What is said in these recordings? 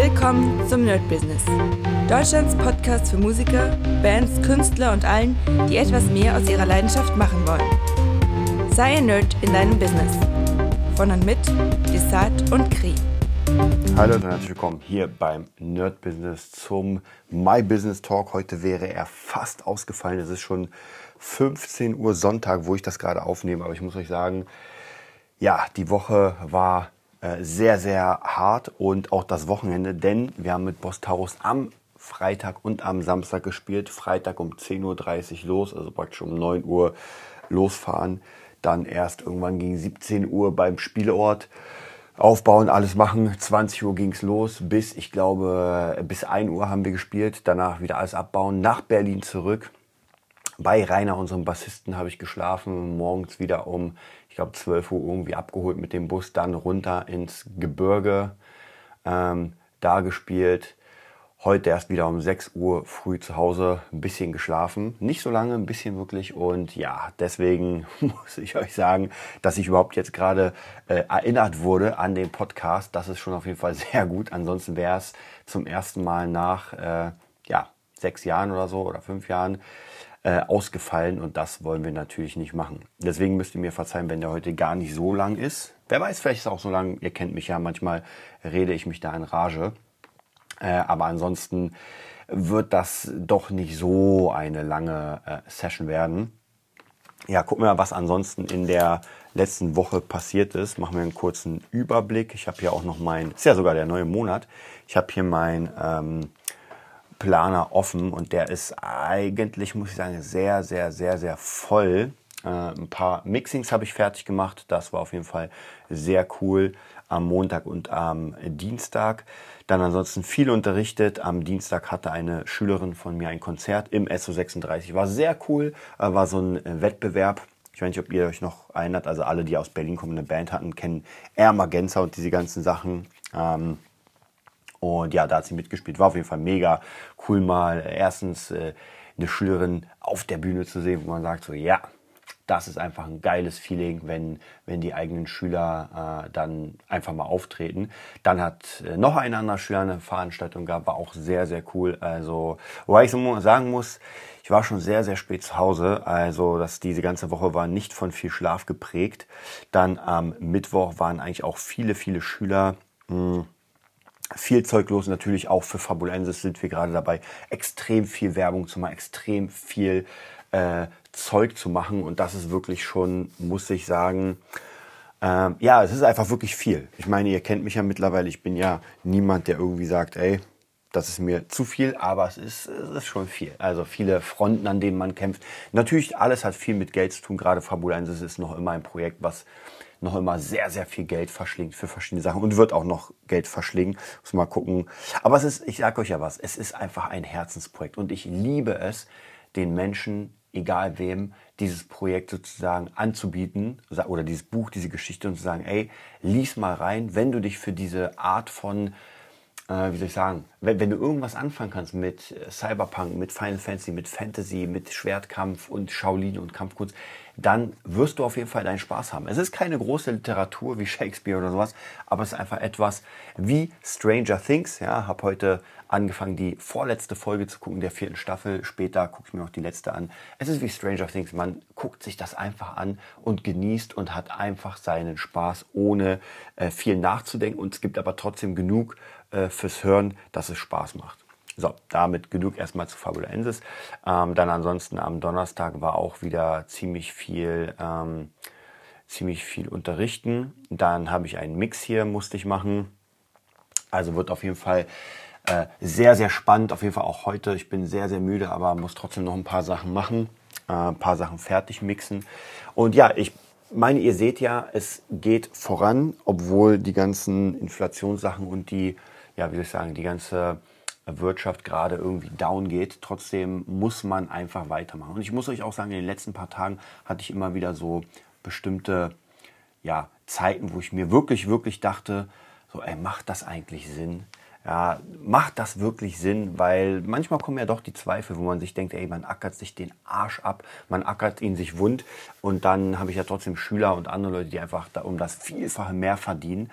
Willkommen zum Nerd Business. Deutschlands Podcast für Musiker, Bands, Künstler und allen, die etwas mehr aus ihrer Leidenschaft machen wollen. Sei ein Nerd in deinem Business. Von und mit Desart und Kri. Hallo und herzlich willkommen hier beim Nerd Business zum My Business Talk. Heute wäre er fast ausgefallen. Es ist schon 15 Uhr Sonntag, wo ich das gerade aufnehme. Aber ich muss euch sagen, ja, die Woche war sehr, sehr hart und auch das Wochenende, denn wir haben mit Boss Taurus am Freitag und am Samstag gespielt. Freitag um 10.30 Uhr los, also praktisch um 9 Uhr losfahren. Dann erst irgendwann gegen 17 Uhr beim Spielort aufbauen, alles machen. 20 Uhr ging's los, bis ich glaube, bis 1 Uhr haben wir gespielt. Danach wieder alles abbauen, nach Berlin zurück. Bei Rainer, unserem Bassisten, habe ich geschlafen. Morgens wieder um, glaube, 12 Uhr irgendwie abgeholt mit dem Bus, dann runter ins Gebirge, ähm, da gespielt. Heute erst wieder um 6 Uhr früh zu Hause, ein bisschen geschlafen. Nicht so lange, ein bisschen wirklich. Und ja, deswegen muss ich euch sagen, dass ich überhaupt jetzt gerade äh, erinnert wurde an den Podcast. Das ist schon auf jeden Fall sehr gut. Ansonsten wäre es zum ersten Mal nach äh, ja, sechs Jahren oder so oder fünf Jahren äh, ausgefallen und das wollen wir natürlich nicht machen. Deswegen müsst ihr mir verzeihen, wenn der heute gar nicht so lang ist. Wer weiß, vielleicht ist es auch so lang, ihr kennt mich ja, manchmal rede ich mich da in Rage. Äh, aber ansonsten wird das doch nicht so eine lange äh, Session werden. Ja, gucken wir mal, was ansonsten in der letzten Woche passiert ist. Machen wir einen kurzen Überblick. Ich habe hier auch noch mein, ist ja sogar der neue Monat. Ich habe hier mein ähm, Planer offen und der ist eigentlich, muss ich sagen, sehr, sehr, sehr, sehr voll. Äh, ein paar Mixings habe ich fertig gemacht. Das war auf jeden Fall sehr cool am Montag und am Dienstag. Dann ansonsten viel unterrichtet. Am Dienstag hatte eine Schülerin von mir ein Konzert im SO36. War sehr cool, äh, war so ein Wettbewerb. Ich weiß nicht, ob ihr euch noch erinnert. Also alle, die aus Berlin kommen, eine Band hatten, kennen Air Magenza und diese ganzen Sachen. Ähm, und ja, da hat sie mitgespielt. War auf jeden Fall mega cool mal erstens äh, eine Schülerin auf der Bühne zu sehen, wo man sagt so, ja, das ist einfach ein geiles Feeling, wenn, wenn die eigenen Schüler äh, dann einfach mal auftreten. Dann hat äh, noch ein anderer Schüler eine Veranstaltung gehabt, war auch sehr, sehr cool. Also, wobei ich so sagen muss, ich war schon sehr, sehr spät zu Hause. Also, dass diese ganze Woche war nicht von viel Schlaf geprägt. Dann am Mittwoch waren eigentlich auch viele, viele Schüler. Mh, hm, viel Zeug los. Natürlich auch für Fabulensis sind wir gerade dabei, extrem viel Werbung zu machen, extrem viel äh, Zeug zu machen. Und das ist wirklich schon, muss ich sagen, ähm, ja, es ist einfach wirklich viel. Ich meine, ihr kennt mich ja mittlerweile. Ich bin ja niemand, der irgendwie sagt, ey, das ist mir zu viel, aber es ist, es ist schon viel. Also viele Fronten, an denen man kämpft. Natürlich, alles hat viel mit Geld zu tun. Gerade Fabulensis ist noch immer ein Projekt, was noch immer sehr, sehr viel Geld verschlingt für verschiedene Sachen und wird auch noch Geld verschlingen. Muss mal gucken. Aber es ist, ich sage euch ja was, es ist einfach ein Herzensprojekt und ich liebe es, den Menschen, egal wem, dieses Projekt sozusagen anzubieten oder dieses Buch, diese Geschichte und zu sagen, ey, lies mal rein, wenn du dich für diese Art von äh, wie soll ich sagen, wenn, wenn, du irgendwas anfangen kannst mit äh, Cyberpunk, mit Final Fantasy, mit Fantasy, mit Schwertkampf und Shaolin und Kampfkunst, dann wirst du auf jeden Fall deinen Spaß haben. Es ist keine große Literatur wie Shakespeare oder sowas, aber es ist einfach etwas wie Stranger Things. Ja, habe heute angefangen, die vorletzte Folge zu gucken der vierten Staffel. Später gucke ich mir noch die letzte an. Es ist wie Stranger Things. Man guckt sich das einfach an und genießt und hat einfach seinen Spaß, ohne äh, viel nachzudenken. Und es gibt aber trotzdem genug äh, fürs Hören, dass es Spaß macht. So, damit genug erstmal zu Fabulensis. Ähm, dann ansonsten am Donnerstag war auch wieder ziemlich viel, ähm, ziemlich viel unterrichten. Dann habe ich einen Mix hier, musste ich machen. Also wird auf jeden Fall äh, sehr, sehr spannend. Auf jeden Fall auch heute. Ich bin sehr, sehr müde, aber muss trotzdem noch ein paar Sachen machen. Äh, ein paar Sachen fertig mixen. Und ja, ich meine, ihr seht ja, es geht voran, obwohl die ganzen Inflationssachen und die ja, wie soll ich sagen, die ganze Wirtschaft gerade irgendwie down geht. Trotzdem muss man einfach weitermachen. Und ich muss euch auch sagen, in den letzten paar Tagen hatte ich immer wieder so bestimmte ja, Zeiten, wo ich mir wirklich, wirklich dachte, so, ey, macht das eigentlich Sinn? Ja, macht das wirklich Sinn? Weil manchmal kommen ja doch die Zweifel, wo man sich denkt, ey, man ackert sich den Arsch ab, man ackert ihn sich wund und dann habe ich ja trotzdem Schüler und andere Leute, die einfach da um das Vielfache mehr verdienen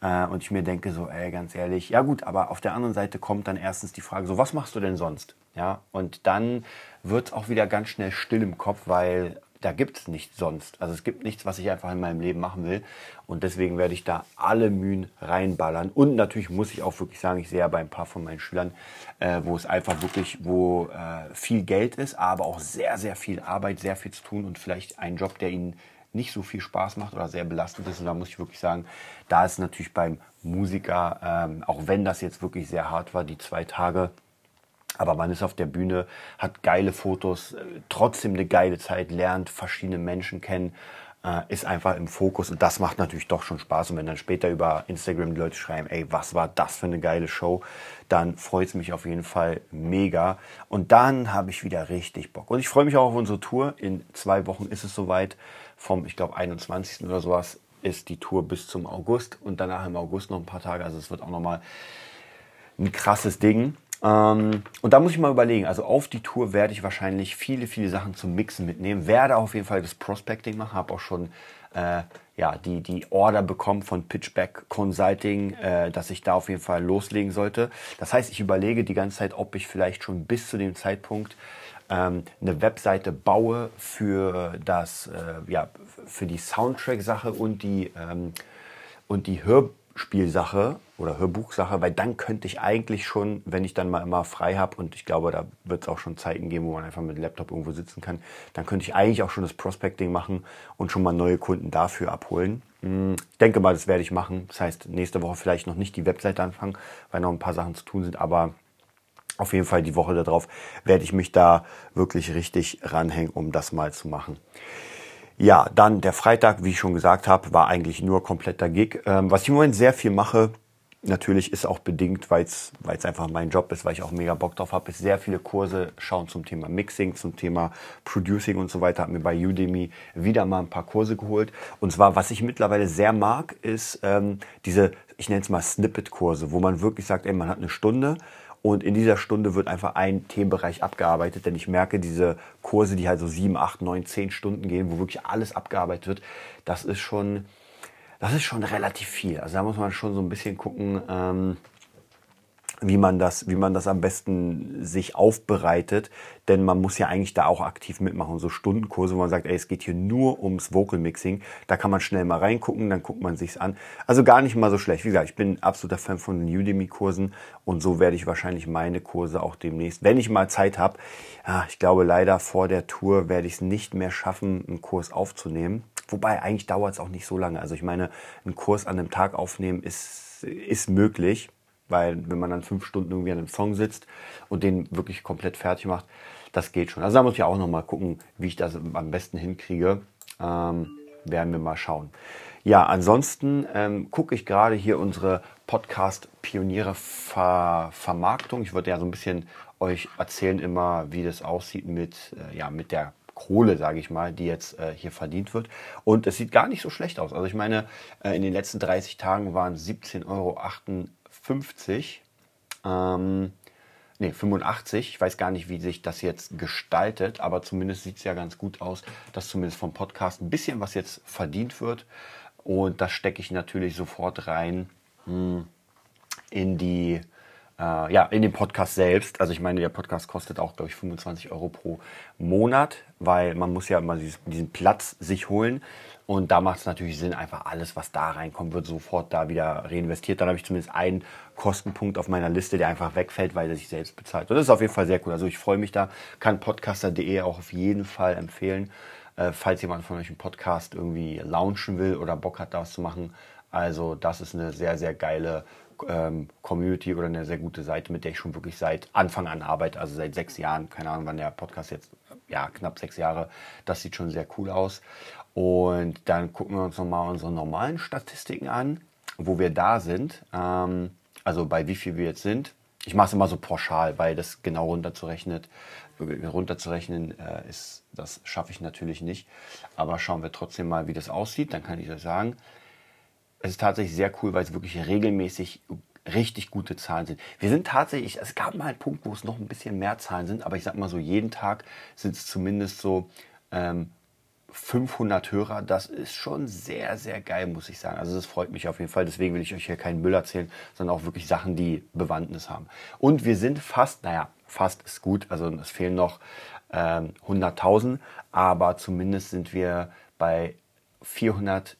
Äh, und ich mir denke so, ey, ganz ehrlich, ja gut, aber auf der anderen Seite kommt dann erstens die Frage, so was machst du denn sonst? Ja, und dann wird es auch wieder ganz schnell still im Kopf, weil da gibt es nichts sonst. Also es gibt nichts, was ich einfach in meinem Leben machen will. Und deswegen werde ich da alle Mühen reinballern. Und natürlich muss ich auch wirklich sagen, ich sehe ja bei ein paar von meinen Schülern, äh, wo es einfach wirklich, wo äh, viel Geld ist, aber auch sehr, sehr viel Arbeit, sehr viel zu tun und vielleicht ein Job, der ihnen nicht so viel Spaß macht oder sehr belastend ist. Und da muss ich wirklich sagen, da ist natürlich beim Musiker, ähm, auch wenn das jetzt wirklich sehr hart war, die zwei Tage, aber man ist auf der Bühne, hat geile Fotos, äh, trotzdem eine geile Zeit, lernt verschiedene Menschen kennen, äh, ist einfach im Fokus und das macht natürlich doch schon Spaß. Und wenn dann später über Instagram die Leute schreiben, ey, was war das für eine geile Show, dann freut es mich auf jeden Fall mega. Und dann habe ich wieder richtig Bock. Und ich freue mich auch auf unsere Tour. In zwei Wochen ist es soweit. Vom, ich glaube, 21. oder sowas ist die Tour bis zum August und danach im August noch ein paar Tage. Also es wird auch nochmal ein krasses Ding. Ähm, und da muss ich mal überlegen, also auf die Tour werde ich wahrscheinlich viele, viele Sachen zum Mixen mitnehmen, werde auf jeden Fall das Prospecting machen, habe auch schon äh, ja, die, die Order bekommen von Pitchback Consulting, äh, dass ich da auf jeden Fall loslegen sollte. Das heißt, ich überlege die ganze Zeit, ob ich vielleicht schon bis zu dem Zeitpunkt ähm, eine Webseite baue für das, äh, ja, für die Soundtrack-Sache und die, ähm, und die Hör Hörspielsache oder Hörbuchsache, weil dann könnte ich eigentlich schon, wenn ich dann mal immer frei habe und ich glaube, da wird es auch schon Zeiten geben, wo man einfach mit dem Laptop irgendwo sitzen kann, dann könnte ich eigentlich auch schon das Prospecting machen und schon mal neue Kunden dafür abholen. Hm, ich denke mal, das werde ich machen. Das heißt, nächste Woche vielleicht noch nicht die Webseite anfangen, weil noch ein paar Sachen zu tun sind, aber auf jeden Fall die Woche darauf werde ich mich da wirklich richtig ranhängen, um das mal zu machen. Ja, dann der Freitag, wie ich schon gesagt habe, war eigentlich nur kompletter Gig. Ähm, was ich im Moment sehr viel mache, natürlich ist auch bedingt, weil es einfach mein Job ist, weil ich auch mega Bock drauf habe, ist sehr viele Kurse schauen zum Thema Mixing, zum Thema Producing und so weiter. Habe mir bei Udemy wieder mal ein paar Kurse geholt. Und zwar, was ich mittlerweile sehr mag, ist ähm, diese, ich nenne es mal Snippet-Kurse, wo man wirklich sagt, ey, man hat eine Stunde und in dieser Stunde wird einfach ein Themenbereich abgearbeitet, denn ich merke, diese Kurse, die halt so sieben, acht, neun, zehn Stunden gehen, wo wirklich alles abgearbeitet wird, das ist schon, das ist schon relativ viel. Also da muss man schon so ein bisschen gucken, ähm, wie man das, wie man das am besten sich aufbereitet, denn man muss ja eigentlich da auch aktiv mitmachen. So Stundenkurse, wo man sagt, ey, es geht hier nur ums Vocal Mixing, da kann man schnell mal reingucken, dann guckt man sich's an. Also gar nicht mal so schlecht. Wie gesagt, ich bin absoluter Fan von den Udemy-Kursen und so werde ich wahrscheinlich meine Kurse auch demnächst, wenn ich mal Zeit habe. Ich glaube leider vor der Tour werde ich es nicht mehr schaffen, einen Kurs aufzunehmen. Wobei eigentlich dauert es auch nicht so lange. Also ich meine, einen Kurs an einem Tag aufnehmen ist, ist möglich weil wenn man dann fünf Stunden irgendwie an einem Song sitzt und den wirklich komplett fertig macht, das geht schon. Also da muss ich auch noch mal gucken, wie ich das am besten hinkriege. Ähm, werden wir mal schauen. Ja, ansonsten ähm, gucke ich gerade hier unsere Podcast-Pioniere-Vermarktung. Ich würde ja so ein bisschen euch erzählen immer, wie das aussieht mit, äh, ja, mit der Kohle, sage ich mal, die jetzt äh, hier verdient wird. Und es sieht gar nicht so schlecht aus. Also ich meine, äh, in den letzten 30 Tagen waren 17,58 Euro 50, ähm, nee, 85. Ich weiß gar nicht, wie sich das jetzt gestaltet, aber zumindest sieht es ja ganz gut aus, dass zumindest vom Podcast ein bisschen was jetzt verdient wird. Und das stecke ich natürlich sofort rein hm, in die äh, ja, in den Podcast selbst. Also ich meine, der Podcast kostet auch, glaube ich, 25 Euro pro Monat, weil man muss ja immer diesen Platz sich holen. Und da macht es natürlich Sinn, einfach alles, was da reinkommt, wird sofort da wieder reinvestiert. Dann habe ich zumindest einen Kostenpunkt auf meiner Liste, der einfach wegfällt, weil er sich selbst bezahlt. Und das ist auf jeden Fall sehr cool. Also ich freue mich da, kann podcaster.de auch auf jeden Fall empfehlen, äh, falls jemand von euch einen Podcast irgendwie launchen will oder Bock hat, da was zu machen. Also das ist eine sehr, sehr geile ähm, Community oder eine sehr gute Seite, mit der ich schon wirklich seit Anfang an arbeite, also seit sechs Jahren, keine Ahnung, wann der Podcast jetzt, ja, knapp sechs Jahre, das sieht schon sehr cool aus. Und dann gucken wir uns nochmal unsere normalen Statistiken an, wo wir da sind. Ähm, also bei wie viel wir jetzt sind. Ich mache es immer so pauschal, weil das genau runterzurechnen, runterzurechnen äh, ist, das schaffe ich natürlich nicht. Aber schauen wir trotzdem mal, wie das aussieht. Dann kann ich euch sagen, es ist tatsächlich sehr cool, weil es wirklich regelmäßig richtig gute Zahlen sind. Wir sind tatsächlich, es gab mal einen Punkt, wo es noch ein bisschen mehr Zahlen sind, aber ich sag mal so, jeden Tag sind es zumindest so ähm, 500 Hörer. Das ist schon sehr, sehr geil, muss ich sagen. Also das freut mich auf jeden Fall. Deswegen will ich euch hier keinen Müll erzählen, sondern auch wirklich Sachen, die Bewandtnis haben. Und wir sind fast, naja, fast ist gut. Also es fehlen noch ähm, 100.000, aber zumindest sind wir bei 400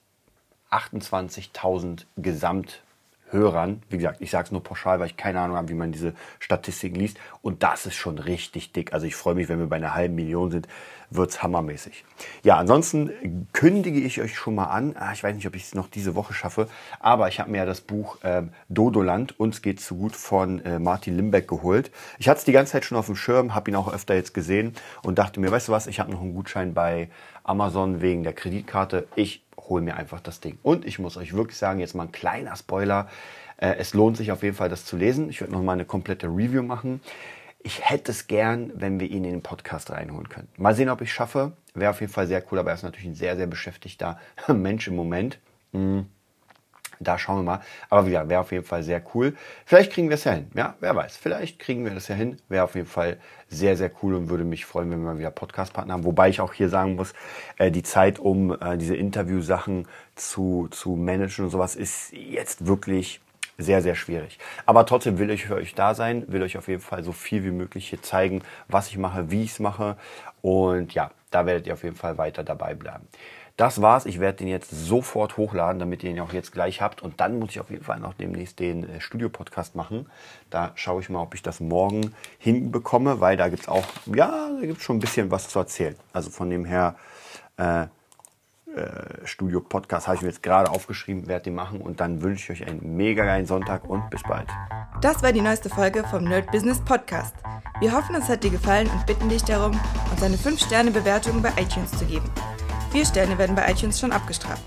28.000 Gesamthörern. Wie gesagt, ich sage es nur pauschal, weil ich keine Ahnung habe, wie man diese Statistiken liest. Und das ist schon richtig dick. Also ich freue mich, wenn wir bei einer halben Million sind wird's hammermäßig. Ja, ansonsten kündige ich euch schon mal an. Ah, ich weiß nicht, ob ich es noch diese Woche schaffe, aber ich habe mir ja das Buch äh, Dodoland, uns geht zu gut von äh, Martin Limbeck geholt. Ich hatte es die ganze Zeit schon auf dem Schirm, habe ihn auch öfter jetzt gesehen und dachte mir, weißt du was, ich habe noch einen Gutschein bei Amazon wegen der Kreditkarte. Ich hole mir einfach das Ding. Und ich muss euch wirklich sagen, jetzt mal ein kleiner Spoiler. Äh, es lohnt sich auf jeden Fall, das zu lesen. Ich werde noch mal eine komplette Review machen. Ich hätte es gern, wenn wir ihn in den Podcast reinholen können. Mal sehen, ob ich es schaffe. Wäre auf jeden Fall sehr cool, aber er ist natürlich ein sehr, sehr beschäftigter Mensch im Moment. Mhm. Da schauen wir mal. Aber wie gesagt, wäre auf jeden Fall sehr cool. Vielleicht kriegen wir es ja hin. Ja, wer weiß. Vielleicht kriegen wir das ja hin. Wäre auf jeden Fall sehr, sehr cool und würde mich freuen, wenn wir mal wieder Podcast-Partner haben. Wobei ich auch hier sagen muss, äh, die Zeit, um äh, diese Interviewsachen zu, zu managen und sowas, ist jetzt wirklich sehr, sehr schwierig. Aber trotzdem will ich für euch da sein, will euch auf jeden Fall so viel wie möglich hier zeigen, was ich mache, wie ich es mache. Und ja, da werdet ihr auf jeden Fall weiter dabei bleiben. Das war's. Ich werde den jetzt sofort hochladen, damit ihr ihn auch jetzt gleich habt. Und dann muss ich auf jeden Fall noch demnächst den äh, Studio-Podcast machen. Da schaue ich mal, ob ich das morgen hinbekomme, weil da gibt's auch, ja, da gibt's schon ein bisschen was zu erzählen. Also von dem her, äh, äh, Studio-Podcast habe ich mir jetzt gerade aufgeschrieben, werde den machen. Und dann wünsche ich euch einen mega geilen Sonntag und bis bald. Das war die neueste Folge vom Nerd Business Podcast. Wir hoffen, es hat dir gefallen und bitten dich darum, uns eine 5-Sterne-Bewertung bei iTunes zu geben. Vier Sterne werden bei iTunes schon abgestraft.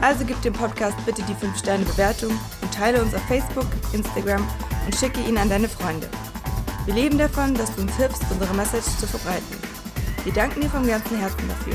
Also gib dem Podcast bitte die 5-Sterne-Bewertung und teile uns auf Facebook, Instagram und schicke ihn an deine Freunde. Wir leben davon, dass du uns hilfst, unsere Message zu verbreiten. Wir danken dir vom ganzen Herzen dafür.